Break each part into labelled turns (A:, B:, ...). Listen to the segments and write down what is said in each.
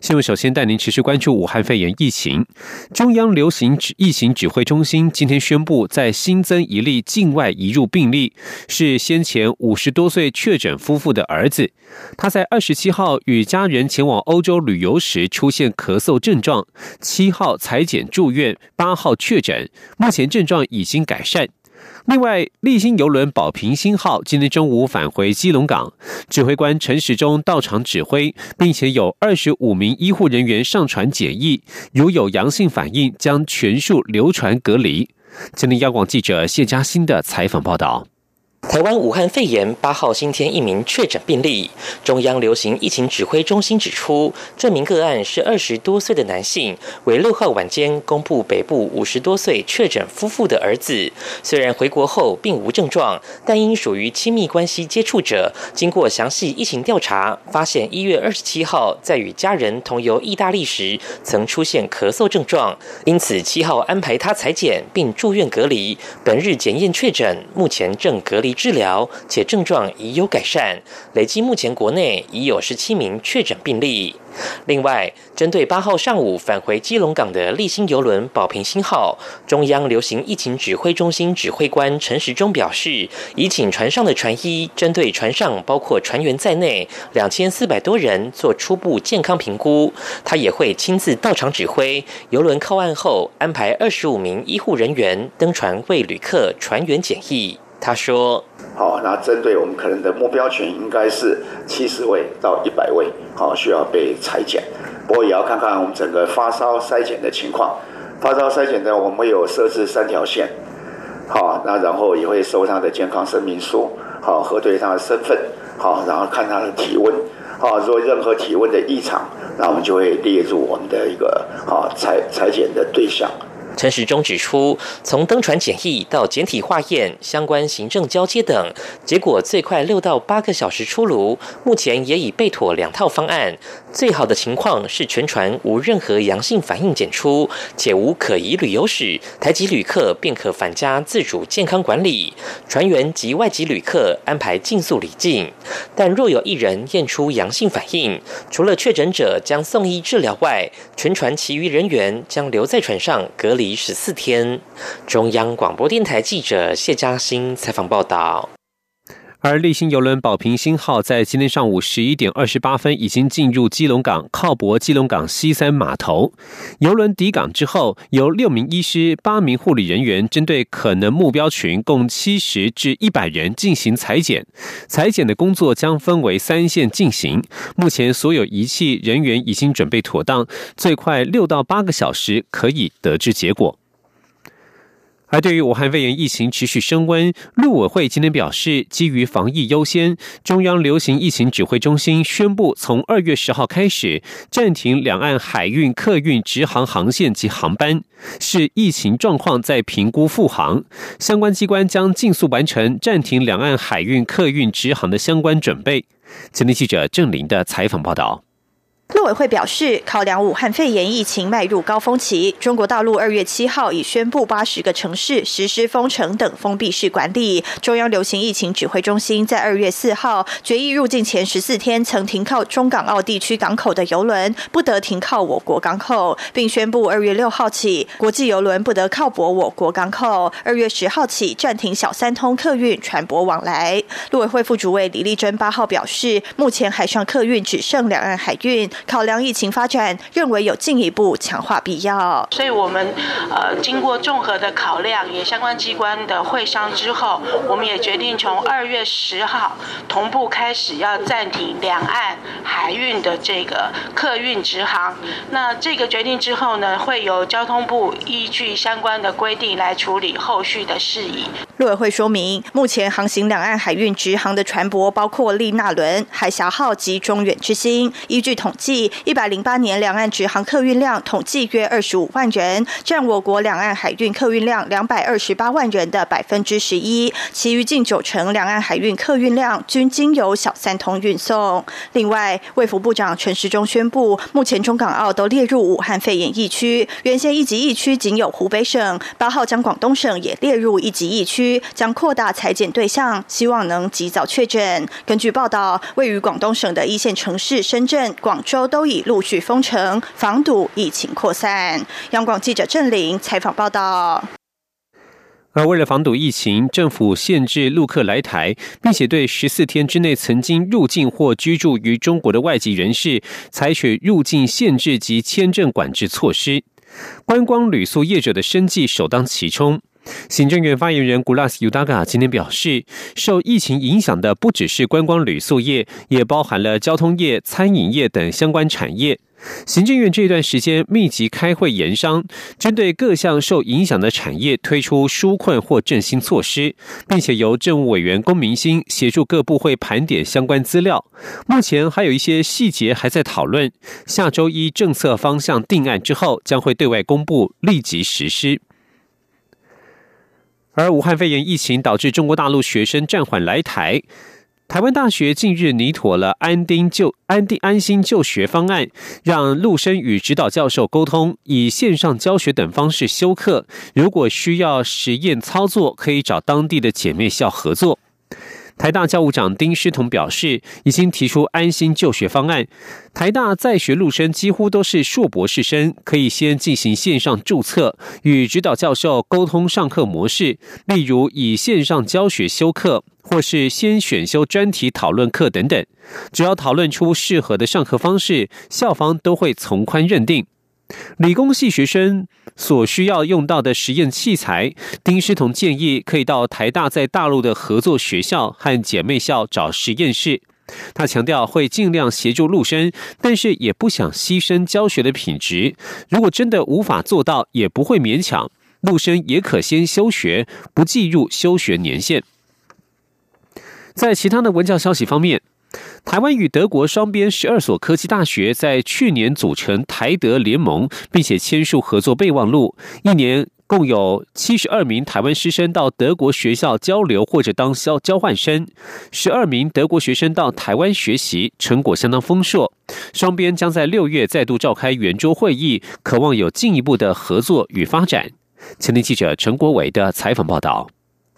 A: 新闻首先带您持续关注武汉肺炎疫情。中央流行指疫情指挥中心今天宣布，在新增一例境外移入病例，是先前五十多岁确诊夫妇的儿子。他在二十七号与家人前往欧洲旅游时出现咳嗽症状，七号裁剪住院，八号确诊，目前症状已经改善。另外，立新邮轮“宝瓶星号”今天中午返回基隆港，指挥官陈时中到场指挥，并且有二十五名医护人员上船检疫，如有阳性反应，将全数流传隔离。今天，央广记者谢嘉欣的采访报道。
B: 台湾武汉肺炎八号新添一名确诊病例，中央流行疫情指挥中心指出，这名个案是二十多岁的男性，为六号晚间公布北部五十多岁确诊夫妇的儿子。虽然回国后并无症状，但因属于亲密关系接触者，经过详细疫情调查，发现一月二十七号在与家人同游意大利时曾出现咳嗽症状，因此七号安排他裁剪并住院隔离，本日检验确诊，目前正隔离。治疗，且症状已有改善。累计目前国内已有十七名确诊病例。另外，针对八号上午返回基隆港的立新邮轮“保平星号”，中央流行疫情指挥中心指挥官陈时中表示，已请船上的船医针对船上包括船员在内两千四百多人做初步健康评估。他也会亲自到场指挥邮轮靠岸后，安排二十五名医护人员登船为旅客、船员检疫。他说：“
C: 好，那针对我们可能的目标群，应该是七十位到一百位，好，需要被裁剪。不过也要看看我们整个发烧筛检的情况。发烧筛检呢，我们有设置三条线，好，那然后也会收他的健康声明书，好，核对他的身份，好，然后看他的体温，好，如果任何体温的异常，那我们就会列入我们的一个好裁裁剪的对象。”
B: 陈时中指出，从登船检疫到检体化验、相关行政交接等，结果最快六到八个小时出炉。目前也已备妥两套方案。最好的情况是全船无任何阳性反应检出，且无可疑旅游史，台籍旅客便可返家自主健康管理。船员及外籍旅客安排尽速离境。但若有一人验出阳性反应，除了确诊者将送医治疗外，全船其余人员将留在船上隔离。十四天，中央广播电台记者谢嘉欣采访报道。
A: 而立新邮轮“宝平星号”在今天上午十一点二十八分已经进入基隆港，靠泊基隆港西三码头。邮轮抵港之后，由六名医师、八名护理人员针对可能目标群共七十至一百人进行裁剪。裁剪的工作将分为三线进行。目前所有仪器人员已经准备妥当，最快六到八个小时可以得知结果。而对于武汉肺炎疫情持续升温，陆委会今天表示，基于防疫优先，中央流行疫情指挥中心宣布，从二月十号开始暂停两岸海运客运直航航线及航班，视疫情状况再评估复航。相关机关将尽速完成暂停两岸海运客运直航的相关准备。今天记者郑林的采访报道。
D: 陆委会表示，考量武汉肺炎疫情迈入高峰期，中国大陆二月七号已宣布八十个城市实施封城等封闭式管理。中央流行疫情指挥中心在二月四号决议，入境前十四天曾停靠中港澳地区港口的游轮不得停靠我国港口，并宣布二月六号起，国际游轮不得靠泊我国港口。二月十号起暂停小三通客运船舶往来。陆委会副主委李丽珍八号表示，目前海上客运只剩两岸海运。考量疫情发展，认为有进一步强化必要。
E: 所以，我们呃经过综合的考量，也相关机关的会商之后，我们也决定从二月十号同步开始要暂停两岸海运的这个客运直航。那这个决定之后呢，会由交通部依据相关的规定来处理后续的事宜。
D: 陆委会说明，目前航行两岸海运直航的船舶包括利纳轮、海峡号及中远之星。依据统计，一百零八年两岸直航客运量统计约二十五万人，占我国两岸海运客运量两百二十八万人的百分之十一。其余近九成两岸海运客运量均经由小三通运送。另外，卫福部长陈时中宣布，目前中港澳都列入武汉肺炎疫区，原先一级疫区仅有湖北省，八号将广东省也列入一级疫区。将扩大裁剪对象，希望能及早确诊。根据报道，位于广东省的一线城市深圳、广州都已陆续封城，防堵疫情扩散。央广记者郑玲采访报道。
A: 而为了防堵疫情，政府限制陆客来台，并且对十四天之内曾经入境或居住于中国的外籍人士采取入境限制及签证管制措施。观光旅宿业者的生计首当其冲。行政院发言人古拉斯尤达嘎今天表示，受疫情影响的不只是观光旅宿业，也包含了交通业、餐饮业等相关产业。行政院这段时间密集开会研商，针对各项受影响的产业推出纾困或振兴措施，并且由政务委员龚明鑫协助各部会盘点相关资料。目前还有一些细节还在讨论，下周一政策方向定案之后，将会对外公布，立即实施。而武汉肺炎疫情导致中国大陆学生暂缓来台，台湾大学近日拟妥了安丁就安定安心就学方案，让陆生与指导教授沟通，以线上教学等方式修课。如果需要实验操作，可以找当地的姐妹校合作。台大教务长丁诗彤表示，已经提出安心就学方案。台大在学陆生几乎都是硕博士生，可以先进行线上注册，与指导教授沟通上课模式，例如以线上教学修课，或是先选修专题讨论课等等。只要讨论出适合的上课方式，校方都会从宽认定。理工系学生所需要用到的实验器材，丁师彤建议可以到台大在大陆的合作学校和姐妹校找实验室。他强调会尽量协助陆生，但是也不想牺牲教学的品质。如果真的无法做到，也不会勉强陆生，也可先休学，不计入休学年限。在其他的文教消息方面。台湾与德国双边十二所科技大学在去年组成台德联盟，并且签署合作备忘录。一年共有七十二名台湾师生到德国学校交流或者当交交换生，十二名德国学生到台湾学习，成果相当丰硕。双边将在六月再度召开圆桌会议，渴望有进一步的合作与发展。前天记者陈国伟的采访报道。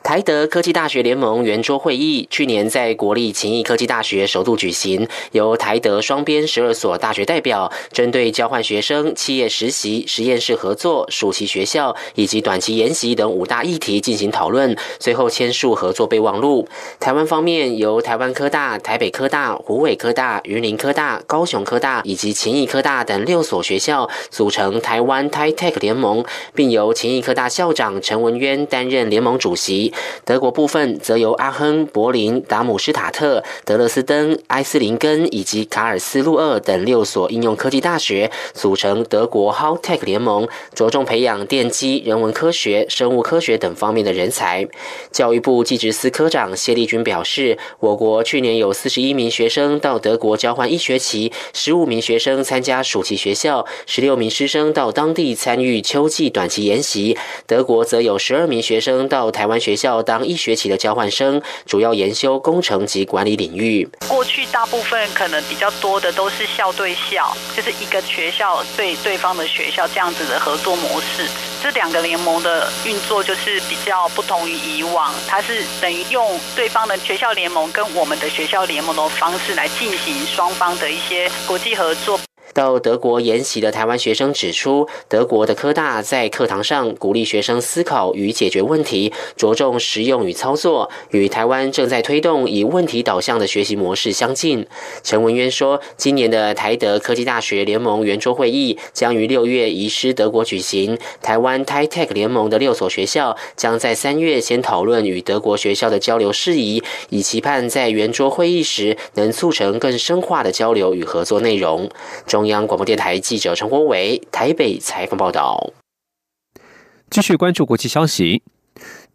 F: 台德科技大学联盟圆桌会议去年在国立勤益科技大学首度举行，由台德双边十二所大学代表，针对交换学生、企业实习、实验室合作、暑期学校以及短期研习等五大议题进行讨论，最后签署合作备忘录。台湾方面由台湾科大、台北科大、湖北科大、云林科大、高雄科大以及勤益科大等六所学校组成台湾 TiTech 联盟，并由勤益科大校长陈文渊担任联盟主席。德国部分则由阿亨、柏林、达姆施塔特、德勒斯登、埃斯林根以及卡尔斯鲁厄等六所应用科技大学组成德国 HowTech 联盟，着重培养电机、人文科学、生物科学等方面的人才。教育部技职司科长谢立军表示，我国去年有四十一名学生到德国交换一学期，十五名学生参加暑期学校，十六名师生到当地参与秋季短期研习。德国则有十二名学生到台湾学校。当一学期的交换生，主要研修工程及管理领域。
G: 过去大部分可能比较多的都是校对校，就是一个学校对对方的学校这样子的合作模式。这两个联盟的运作就是比较不同于以往，它是等于用对方的学校联盟跟我们的学校联盟的方式来进行双方的一些国际合作。
F: 到德国研习的台湾学生指出，德国的科大在课堂上鼓励学生思考与解决问题，着重实用与操作，与台湾正在推动以问题导向的学习模式相近。陈文渊说，今年的台德科技大学联盟圆桌会议将于六月移师德国举行，台湾 t i t e c 联盟的六所学校将在三月先讨论与德国学校的交流事宜，以期盼在圆桌会议时能促成更深化的交流与合作内容。中央广播电台记者陈国伟台北采访报道。
A: 继续关注国际消息。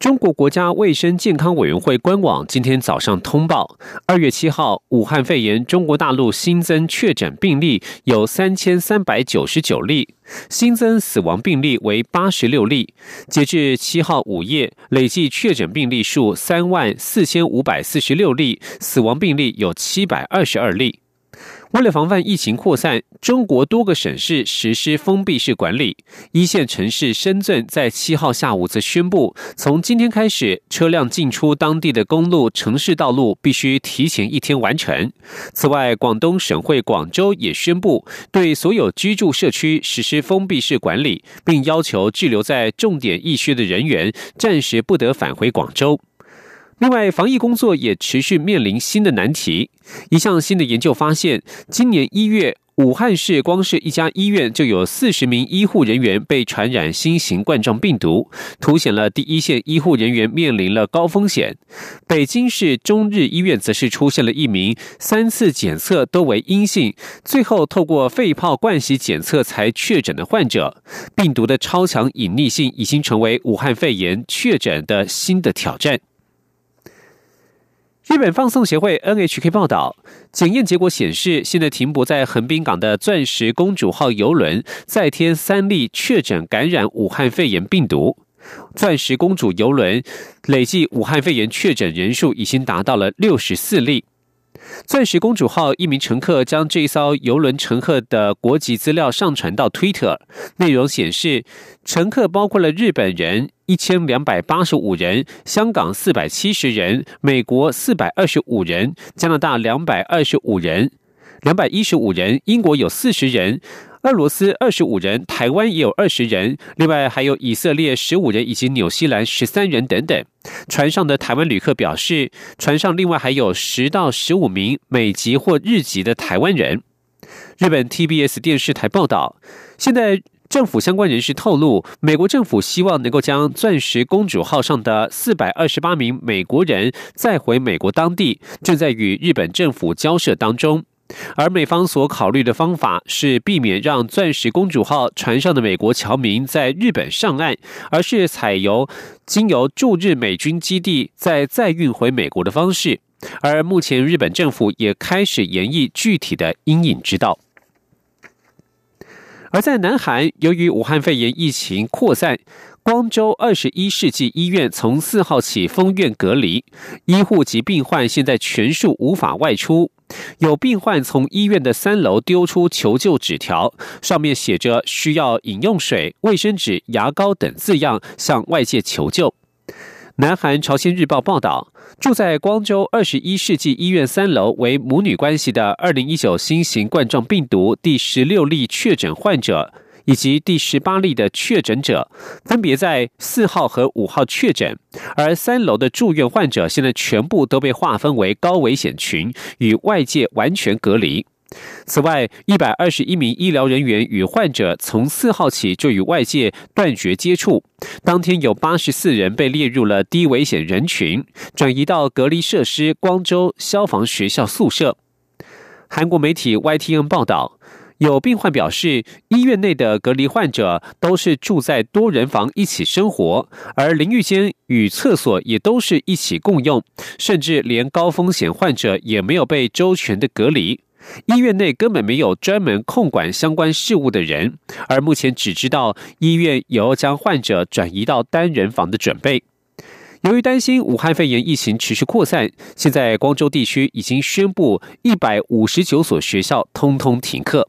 A: 中国国家卫生健康委员会官网今天早上通报，二月七号武汉肺炎中国大陆新增确诊病例有三千三百九十九例，新增死亡病例为八十六例。截至七号午夜，累计确诊病例数三万四千五百四十六例，死亡病例有七百二十二例。为了防范疫情扩散，中国多个省市实施封闭式管理。一线城市深圳在七号下午则宣布，从今天开始，车辆进出当地的公路、城市道路必须提前一天完成。此外，广东省会广州也宣布，对所有居住社区实施封闭式管理，并要求滞留在重点疫区的人员暂时不得返回广州。另外，防疫工作也持续面临新的难题。一项新的研究发现，今年一月，武汉市光是一家医院就有四十名医护人员被传染新型冠状病毒，凸显了第一线医护人员面临了高风险。北京市中日医院则是出现了一名三次检测都为阴性，最后透过肺泡灌洗检测才确诊的患者。病毒的超强隐匿性已经成为武汉肺炎确诊的新的挑战。日本放送协会 NHK 报道，检验结果显示，现在停泊在横滨港的“钻石公主号”游轮再添三例确诊感染武汉肺炎病毒。“钻石公主”游轮累计武汉肺炎确诊人数已经达到了六十四例。钻石公主号一名乘客将这一艘游轮乘客的国籍资料上传到 Twitter，内容显示，乘客包括了日本人一千两百八十五人、香港四百七十人、美国四百二十五人、加拿大两百二十五人、两百一十五人、英国有四十人。俄罗斯二十五人，台湾也有二十人，另外还有以色列十五人以及纽西兰十三人等等。船上的台湾旅客表示，船上另外还有十到十五名美籍或日籍的台湾人。日本 TBS 电视台报道，现在政府相关人士透露，美国政府希望能够将“钻石公主号”上的四百二十八名美国人载回美国当地，正在与日本政府交涉当中。而美方所考虑的方法是避免让“钻石公主号”船上的美国侨民在日本上岸，而是采由经由驻日美军基地再再运回美国的方式。而目前日本政府也开始研议具体的阴影之道。而在南韩，由于武汉肺炎疫情扩散，光州二十一世纪医院从四号起封院隔离，医护及病患现在全数无法外出。有病患从医院的三楼丢出求救纸条，上面写着需要饮用水、卫生纸、牙膏等字样，向外界求救。南韩朝鲜日报报道，住在光州二十一世纪医院三楼为母女关系的二零一九新型冠状病毒第十六例确诊患者。以及第十八例的确诊者，分别在四号和五号确诊，而三楼的住院患者现在全部都被划分为高危险群，与外界完全隔离。此外，一百二十一名医疗人员与患者从四号起就与外界断绝接触。当天有八十四人被列入了低危险人群，转移到隔离设施光州消防学校宿舍。韩国媒体 YTN 报道。有病患表示，医院内的隔离患者都是住在多人房一起生活，而淋浴间与厕所也都是一起共用，甚至连高风险患者也没有被周全的隔离。医院内根本没有专门控管相关事务的人，而目前只知道医院有将患者转移到单人房的准备。由于担心武汉肺炎疫情持续扩散，现在光州地区已经宣布一百五十九所学校通通停课。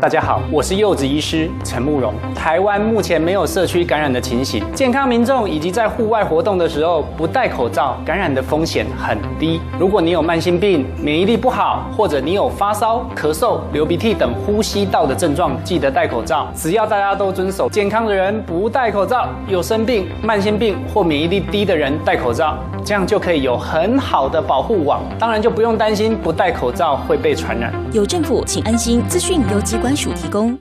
H: 大家好，我是柚子医师陈慕容。台湾目前没有社区感染的情形，健康民众以及在户外活动的时候不戴口罩，感染的风险很低。如果你有慢性病、免疫力不好，或者你有发烧、咳嗽、流鼻涕等呼吸道的症状，记得戴口罩。只要大家都遵守，健康的人不戴口罩，有生病、慢性病或免疫力低的人戴口罩，这样就可以有很好的保护网。当然就不用担心不戴口罩会被传染。
I: 有政府，请安心。资讯由机。关署提供。